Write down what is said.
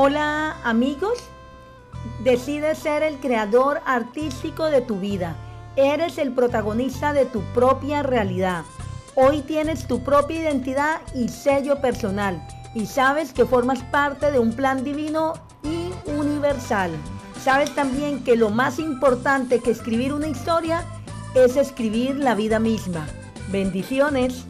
Hola amigos, decide ser el creador artístico de tu vida. Eres el protagonista de tu propia realidad. Hoy tienes tu propia identidad y sello personal y sabes que formas parte de un plan divino y universal. Sabes también que lo más importante que escribir una historia es escribir la vida misma. Bendiciones.